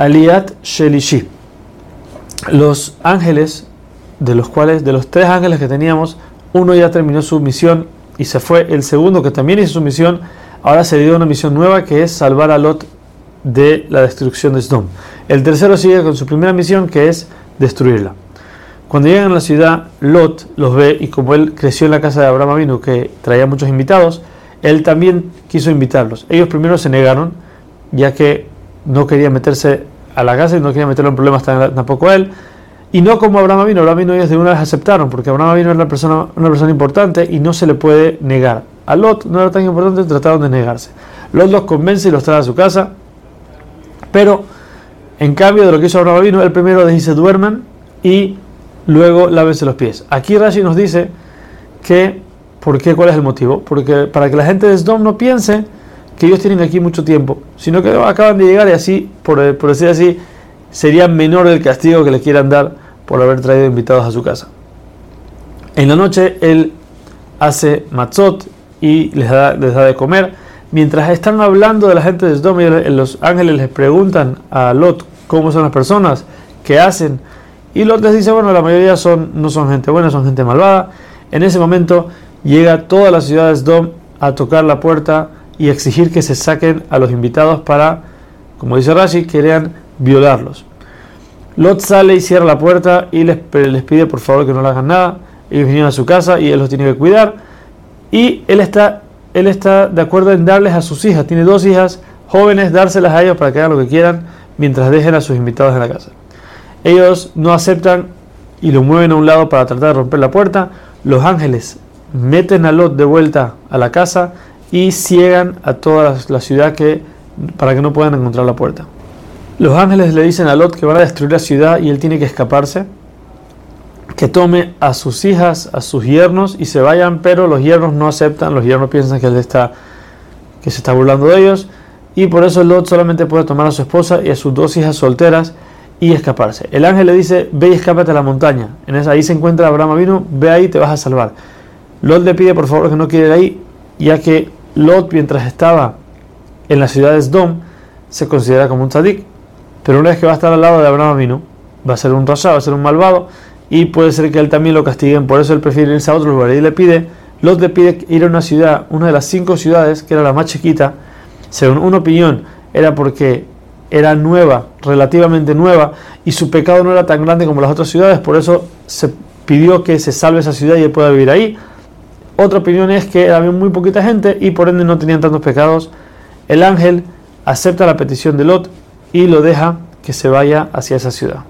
Aliat Shelishi. Los ángeles, de los cuales, de los tres ángeles que teníamos, uno ya terminó su misión y se fue. El segundo, que también hizo su misión, ahora se dio una misión nueva que es salvar a Lot de la destrucción de Sdom. El tercero sigue con su primera misión que es destruirla. Cuando llegan a la ciudad, Lot los ve y como él creció en la casa de Abraham Avinu que traía muchos invitados, él también quiso invitarlos. Ellos primero se negaron, ya que no querían meterse a la casa y no querían meterlo en problemas tampoco a él. Y no como Abraham Avinu, Abraham Avinu ellos de una vez aceptaron, porque Abraham Avinu era una persona, una persona importante y no se le puede negar. A Lot no era tan importante, trataron de negarse. Lot los convence y los trae a su casa, pero en cambio de lo que hizo Abraham Avinu, el primero les dice duerman y luego lávense los pies. Aquí Rashi nos dice que, ¿por qué? ¿Cuál es el motivo? Porque para que la gente de Sdom no piense que ellos tienen aquí mucho tiempo, sino que acaban de llegar y así, por, por decir así, sería menor el castigo que le quieran dar por haber traído invitados a su casa. En la noche él hace matzot y les da, les da de comer. Mientras están hablando de la gente de Sdom, los ángeles les preguntan a Lot cómo son las personas, qué hacen. Y Lot les dice, bueno, la mayoría son, no son gente buena, son gente malvada. En ese momento llega toda la ciudad de Sdom a tocar la puerta y exigir que se saquen a los invitados para, como dice Rashi, querían violarlos. Lot sale y cierra la puerta y les, pide por favor que no le hagan nada. Ellos vinieron a su casa y él los tiene que cuidar. Y él está él está de acuerdo en darles a sus hijas, tiene dos hijas jóvenes, dárselas a ellos para que hagan lo que quieran mientras dejen a sus invitados en la casa. Ellos no aceptan y lo mueven a un lado para tratar de romper la puerta. Los ángeles meten a Lot de vuelta a la casa y ciegan a toda la ciudad que, para que no puedan encontrar la puerta. Los ángeles le dicen a Lot que van a destruir la ciudad y él tiene que escaparse que tome a sus hijas, a sus yernos y se vayan, pero los yernos no aceptan, los yernos piensan que él está que se está burlando de ellos y por eso Lot solamente puede tomar a su esposa y a sus dos hijas solteras y escaparse. El ángel le dice, ve y escápate a la montaña. En esa, ahí se encuentra Abraham vino, ve ahí te vas a salvar. Lot le pide por favor que no ir ahí, ya que Lot mientras estaba en la ciudad de Sdom se considera como un tzadik, pero una vez que va a estar al lado de Abraham vino, va a ser un rasha, va a ser un malvado y puede ser que él también lo castiguen, por eso él prefiere irse a otro lugar. Y le pide, Lot le pide ir a una ciudad, una de las cinco ciudades, que era la más chiquita, según una opinión, era porque era nueva, relativamente nueva, y su pecado no era tan grande como las otras ciudades, por eso se pidió que se salve esa ciudad y él pueda vivir ahí. Otra opinión es que había muy poquita gente y por ende no tenían tantos pecados. El ángel acepta la petición de Lot y lo deja que se vaya hacia esa ciudad.